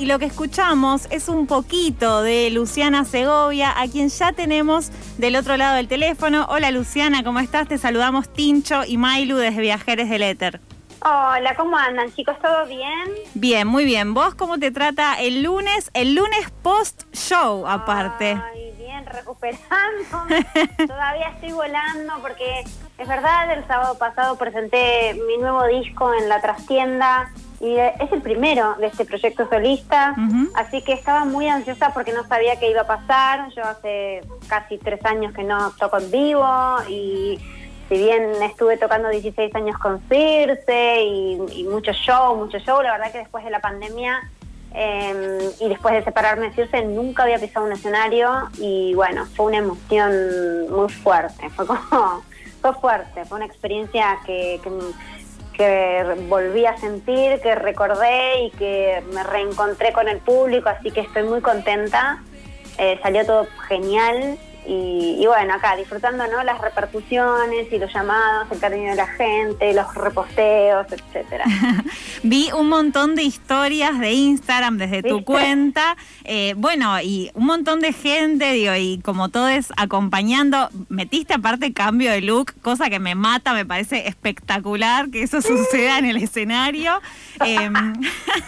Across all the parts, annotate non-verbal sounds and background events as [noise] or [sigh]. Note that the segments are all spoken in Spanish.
y lo que escuchamos es un poquito de Luciana Segovia, a quien ya tenemos del otro lado del teléfono. Hola Luciana, ¿cómo estás? Te saludamos Tincho y Mailu desde Viajeres del Éter. Hola, ¿cómo andan chicos? ¿Todo bien? Bien, muy bien. ¿Vos cómo te trata el lunes? El lunes post-show aparte. Ay, bien, recuperando. [laughs] Todavía estoy volando porque es verdad, el sábado pasado presenté mi nuevo disco en la trastienda y es el primero de este proyecto solista, así que estaba muy ansiosa porque no sabía qué iba a pasar. Yo hace casi tres años que no toco en vivo y si bien estuve tocando 16 años con Circe y, y mucho show, mucho show, la verdad que después de la pandemia em, y después de separarme de Circe nunca había pisado un escenario y bueno, fue una emoción muy fuerte, fue como, [laughs] fue fuerte, fue una experiencia que que volví a sentir, que recordé y que me reencontré con el público, así que estoy muy contenta. Eh, salió todo genial y, bueno, acá disfrutando ¿no? las repercusiones y los llamados, el cariño de la gente, los reposteos, etcétera. [laughs] Vi un montón de historias de Instagram desde tu cuenta, eh, bueno, y un montón de gente, digo, y como todo es acompañando, metiste aparte cambio de look, cosa que me mata, me parece espectacular que eso suceda en el [laughs] escenario. Em,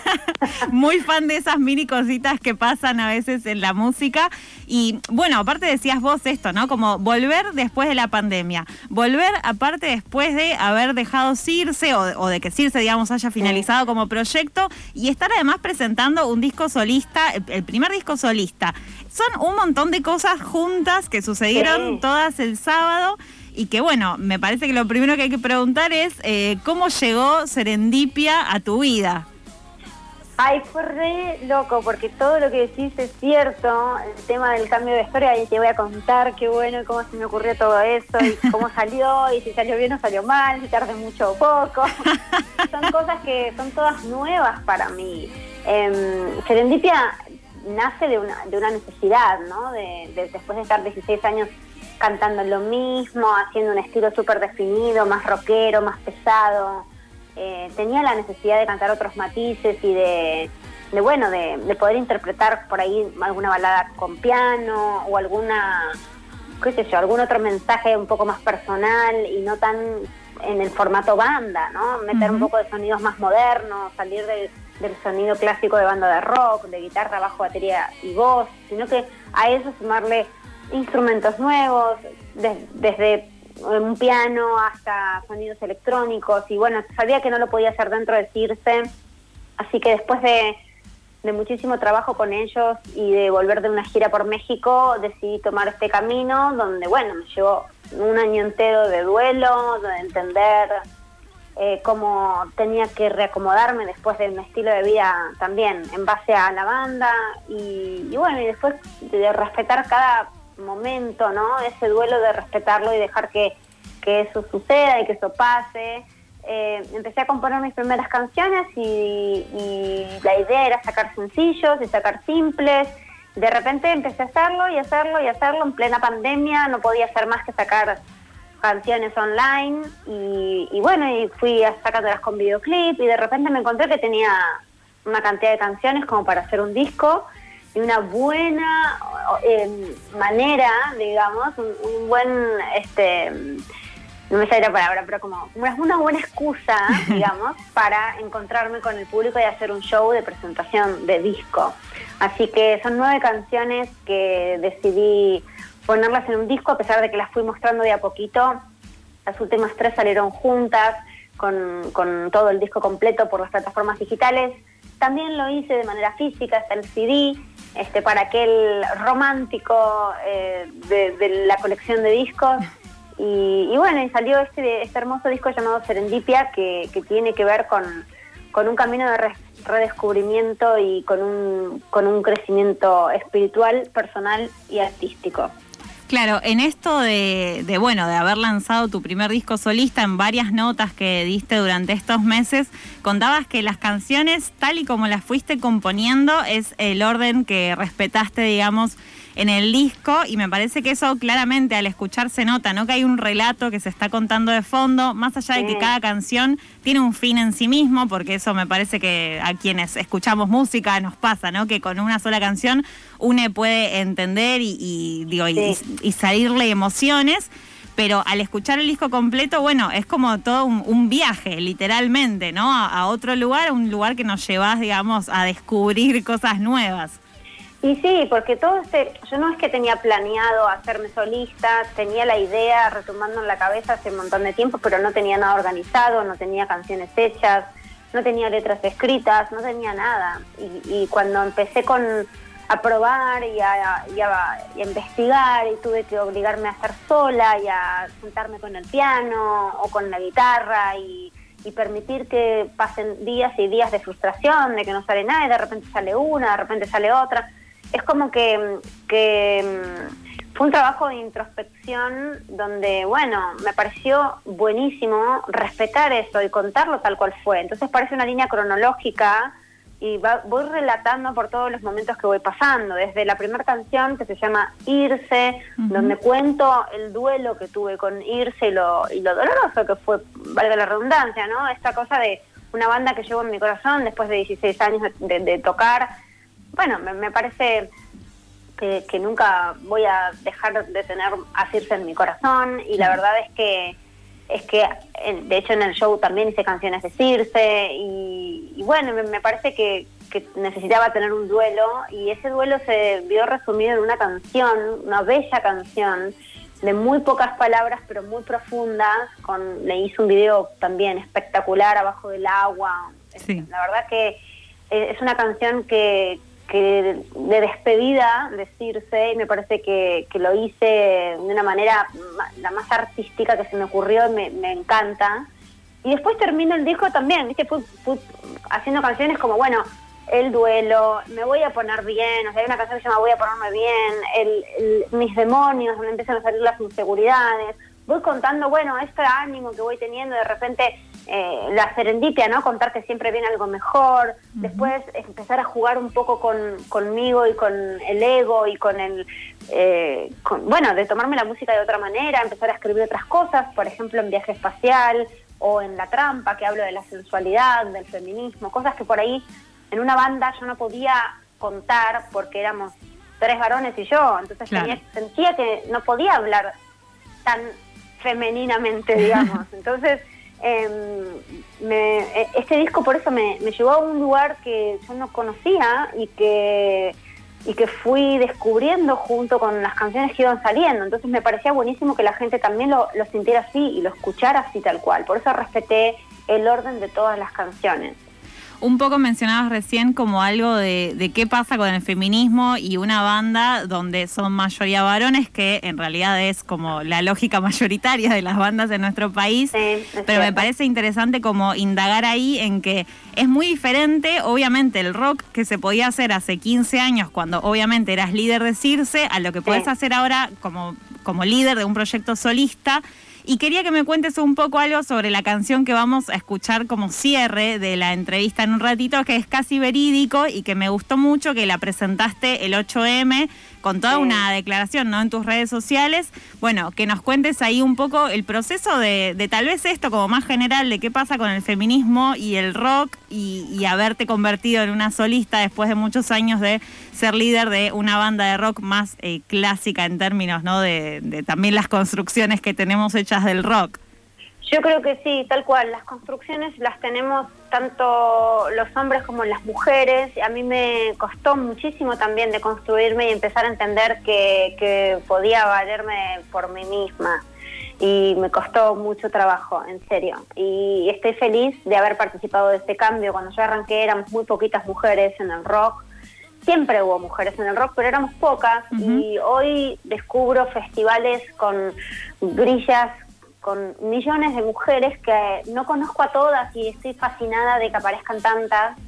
[laughs] muy fan de esas mini cositas que pasan a veces en la música. Y bueno, aparte decías vos esto, ¿no? Como volver después de la pandemia. Volver aparte después de haber dejado Circe o, de que Circe, digamos, haya finalizado como proyecto y estar además presentando un disco solista, el, primer disco solista. Son un montón de cosas juntas que sucedieron todas el sábado y que bueno, me parece que lo primero que hay que preguntar es eh, cómo llegó Serendipia a tu vida. Ay, fue re loco, porque todo lo que decís es cierto. El tema del cambio de historia, y te voy a contar qué bueno y cómo se me ocurrió todo eso, y [laughs] cómo salió, y si salió bien o salió mal, si tardé mucho o poco. [laughs] son cosas que son todas nuevas para mí. Eh, Serendipia nace de una, de una necesidad, ¿no? De, después de estar 16 años cantando lo mismo, haciendo un estilo súper definido, más rockero, más pesado eh, tenía la necesidad de cantar otros matices y de, bueno, de, poder interpretar por ahí alguna balada con piano o alguna, qué sé yo, algún otro mensaje un poco más personal y no tan en el formato banda, ¿no? Meter un poco de sonidos más modernos, salir del, sonido clásico de banda de rock, de guitarra, bajo, batería y voz, sino que a eso sumarle instrumentos nuevos, desde un piano hasta sonidos electrónicos y bueno, sabía que no lo podía hacer dentro de Circe, así que después de, muchísimo trabajo con ellos y de volver de una gira por México, decidí tomar este camino donde bueno, me llevó un año entero de duelo, de entender eh, cómo tenía que reacomodarme después de un estilo de vida también en base a la banda y bueno, y después de respetar cada momento, ¿no? Ese duelo de respetarlo y dejar que, eso suceda y que eso pase. Eh, empecé a componer mis primeras canciones y, la idea era sacar sencillos y sacar simples. De repente empecé a hacerlo y hacerlo y hacerlo en plena pandemia, no podía hacer más que sacar canciones online y, y bueno, y fui sacándolas con videoclip y de repente me encontré que tenía una cantidad de canciones como para hacer un disco y una buena eh, manera, digamos, un, buen, este, no me sale la palabra, pero como una, una buena excusa, [laughs] digamos, para encontrarme con el público y hacer un show de presentación de disco. Así que son nueve canciones que decidí ponerlas en un disco, a pesar de que las fui mostrando de a poquito. Las últimas tres salieron juntas, con, con todo el disco completo por las plataformas digitales. También lo hice de manera física, hasta el CD, este, para aquel romántico eh, de, la colección de discos. Y, bueno, y salió este, este hermoso disco llamado Serendipia, que, tiene que ver con, con un camino de redescubrimiento y con un, con un crecimiento espiritual, personal y artístico. Claro, en esto de, bueno, de haber lanzado tu primer disco solista en varias notas que diste durante estos meses, contabas que las canciones, tal y como las fuiste componiendo, es el orden que respetaste, digamos, en el disco y me parece que eso claramente al escuchar se nota, ¿no? Que hay un relato que se está contando de fondo, más allá de que cada canción tiene un fin en sí mismo, porque eso me parece que a quienes escuchamos música nos pasa, ¿no? Que con una sola canción uno puede entender y, digo, y, salirle emociones pero al escuchar el disco completo, bueno, es como todo un, viaje, literalmente, ¿no? A, a, otro lugar, un lugar que nos llevas, digamos, a descubrir cosas nuevas. Y sí, porque todo este, yo no es que tenía planeado hacerme solista, tenía la idea retomando en la cabeza hace un montón de tiempo, pero no tenía nada organizado, no tenía canciones hechas, no tenía letras escritas, no tenía nada. Y, cuando empecé con a probar y a, investigar y tuve que obligarme a estar sola y a sentarme con el piano o con la guitarra y, y permitir que pasen días y días de frustración, de que no sale nada y de repente sale una, de repente sale otra es como que, mm, fue un trabajo de introspección donde, bueno, me pareció buenísimo respetar eso y contarlo tal cual fue. Entonces parece una línea cronológica y voy relatando por todos los momentos que voy pasando, desde la primera canción que se llama Irse, donde cuento el duelo que tuve con Irse y lo, y lo doloroso que fue, valga la redundancia, ¿no? Esta cosa de una banda que llevo en mi corazón después de 16 años de tocar bueno, me, parece que, nunca voy a dejar de tener a Circe en mi corazón y la verdad es que es que de hecho en el show también hice canciones de Circe y, bueno, me, parece que, necesitaba tener un duelo y ese duelo se vio resumido en una canción, una bella canción de muy pocas palabras pero muy profundas, con, le hice un video también espectacular abajo del agua. La verdad que es una canción que, que de despedida decirse y me parece que, lo hice de una manera la más artística que se me ocurrió, me, me encanta. Y después termino el disco también, ¿viste? Fui, haciendo canciones como, bueno, el duelo, me voy a poner bien, o sea, hay una canción que se llama Voy a ponerme bien, el, mis demonios, donde empiezan a salir las inseguridades. Voy contando, bueno, este ánimo que voy teniendo, de repente eh, la serendipia, ¿no? Contar que siempre viene algo mejor, después empezar a jugar un poco con, conmigo y con el ego y con el, eh, bueno, de tomarme la música de otra manera, empezar a escribir otras cosas, por ejemplo en Viaje Espacial o en La Trampa, que hablo de la sensualidad, del feminismo, cosas que por ahí en una banda yo no podía contar porque éramos tres varones y yo, entonces sentía que no podía hablar tan femeninamente, digamos. [laughs] Entonces, eh, me, este disco por eso me, llevó a un lugar que yo no conocía y que y que fui descubriendo junto con las canciones que iban saliendo. Entonces me parecía buenísimo que la gente también lo sintiera así y lo escuchara así tal cual. Por eso respeté el orden de todas las canciones. Un poco mencionabas recién como algo de, qué pasa con el feminismo y una banda donde son mayoría varones, que en realidad es como la lógica [laughs] mayoritaria de las bandas en nuestro país. pero me parece interesante como indagar ahí en que es muy diferente, obviamente, el rock que se podía hacer hace 15 años, cuando obviamente eras líder de Circe, a lo que puedes hacer ahora como, como líder de un proyecto solista. Y quería que me cuentes un poco algo sobre la canción que vamos a escuchar como cierre de la entrevista en un ratito, que es casi verídico y que me gustó mucho que la presentaste el 8M con toda una declaración ¿no? en tus redes sociales. Bueno, que nos cuentes ahí un poco el proceso de, tal vez esto como más general, de qué pasa con el feminismo y el rock y, haberte convertido en una solista después de muchos años de ser líder de una banda de rock más eh, clásica en términos ¿no? de, de también las construcciones que tenemos hechas del rock. Yo creo que sí, tal cual. Las construcciones las tenemos tanto los hombres como las mujeres. A mí me costó muchísimo también de construirme y empezar a entender que, podía valerme por mí misma. Y me costó mucho trabajo, en serio. Y estoy feliz de haber participado de este cambio. Cuando yo arranqué éramos muy poquitas mujeres en el rock. Siempre hubo mujeres en el rock, pero éramos pocas. Y hoy descubro festivales con grillas con millones de mujeres que no conozco a todas y estoy fascinada de que aparezcan tantas.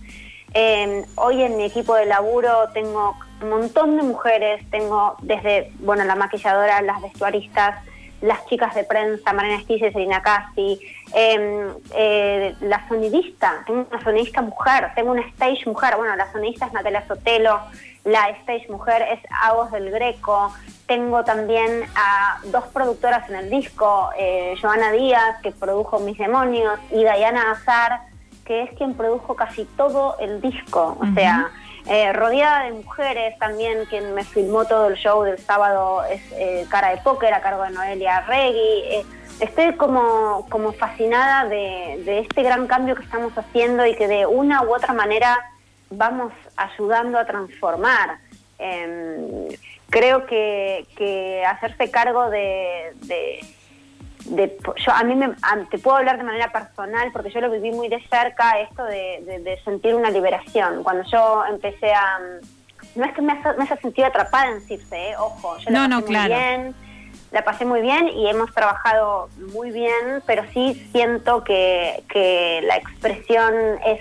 Em, hoy en mi equipo de laburo tengo un montón de mujeres, tengo desde, bueno, la maquilladora, las vestuaristas, las chicas de prensa, Mariana Estille, Selina Casti, em, eh, la sonidista, tengo una sonidista mujer, tengo una stage mujer, bueno, la sonidista es Natalia Sotelo, la stage mujer es Agos del Greco, tengo también a dos productoras en el disco, eh, Joana Díaz, que produjo Mis Demonios, y Diana Azar, que es quien produjo casi todo el disco, o sea eh, rodeada de mujeres también, quien me filmó todo el show del sábado es eh, Cara de Póker a cargo de Noelia Regui. Eh, estoy como, como fascinada de, este gran cambio que estamos haciendo y que de una u otra manera vamos ayudando a transformar. Em, creo que, que hacerse cargo de yo a mí me, te puedo hablar de manera personal porque yo lo viví muy de cerca esto de, sentir una liberación cuando yo empecé a no es que me haya, sentido atrapada en Circe ¿eh? ojo yo la pasé muy bien la pasé muy bien y hemos trabajado muy bien pero sí siento que, que la expresión es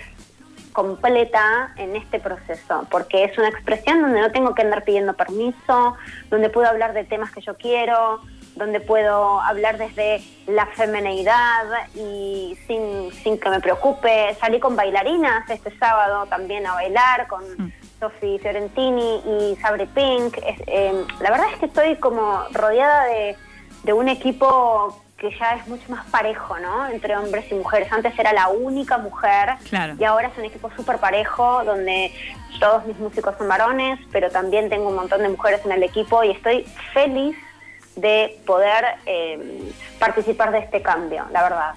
completa en este proceso, porque es una expresión donde no tengo que andar pidiendo permiso, donde puedo hablar de temas que yo quiero, donde puedo hablar desde la femeneidad y sin, sin que me preocupe. Salí con bailarinas este sábado también a bailar con mm. Sophie Fiorentini y Sabri Pink. Em, la verdad es que estoy como rodeada de, de un equipo que ya es mucho más parejo, ¿no? Entre hombres y mujeres. Antes era la única mujer y ahora es un equipo súper parejo donde todos mis músicos son varones, pero también tengo un montón de mujeres en el equipo y estoy feliz de poder eh, participar de este cambio, la verdad.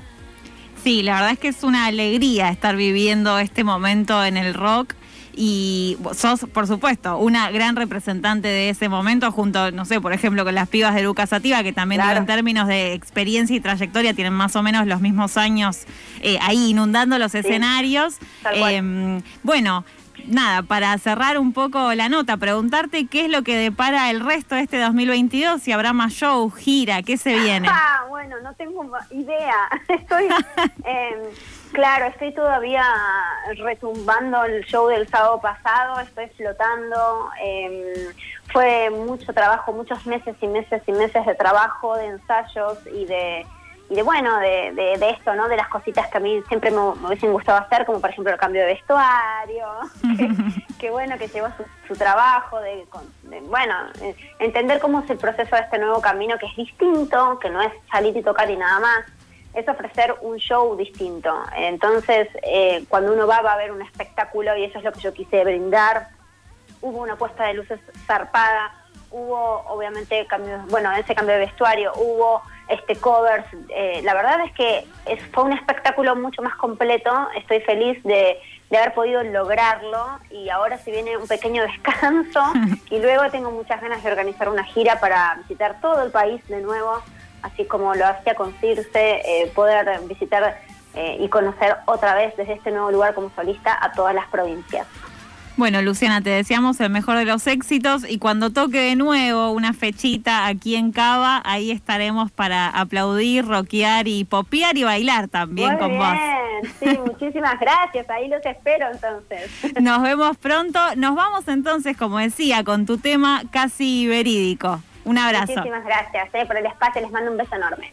Sí, la verdad es que es una alegría estar viviendo este momento en el rock y sos, por supuesto, una gran representante de ese momento, junto, no sé, por ejemplo, con las pibas de Lucas Sativa, que también en términos de experiencia y trayectoria tienen más o menos los mismos años eh, ahí inundando los escenarios. Eh, bueno, nada, para cerrar un poco la nota, preguntarte qué es lo que depara el resto de este 2022, si habrá más show, gira, qué se viene. [laughs] Ah, bueno, no tengo idea. [laughs] Estoy, em, [laughs] claro, estoy todavía retumbando el show del sábado pasado, estoy flotando. Em, fue mucho trabajo, muchos meses y meses y meses de trabajo, de ensayos y de y de bueno, de, de, esto, ¿no? De las cositas que a mí siempre me, hubiesen gustado hacer, como por ejemplo el cambio de vestuario, [laughs] [laughs] que, bueno, que llevó su, trabajo, de, bueno, eh, entender cómo es el proceso de este nuevo camino que es distinto, que no es salir y tocar y nada más, es ofrecer un show distinto. Entonces, eh, cuando uno va, va a haber un espectáculo y eso es lo que yo quise brindar. Hubo una puesta de luces zarpada, hubo obviamente cambios, bueno, ese cambio de vestuario, hubo este covers. Eh, la verdad es que es, fue un espectáculo mucho más completo. Estoy feliz de, haber podido lograrlo y ahora se viene un pequeño descanso [laughs] y luego tengo muchas ganas de organizar una gira para visitar todo el país de nuevo, así como lo hacía con Circe, eh, poder visitar eh, y conocer otra vez desde este nuevo lugar como solista a todas las provincias. Bueno, Luciana, te deseamos el mejor de los éxitos y cuando toque de nuevo una fechita aquí en Cava, ahí estaremos para aplaudir, rockear y popear y bailar también con vos. Sí, muchísimas gracias, ahí los espero entonces. [laughs] Nos vemos pronto, nos vamos entonces, como decía, con tu tema casi verídico. Un abrazo. Muchísimas gracias eh, por el espacio, les mando un beso enorme.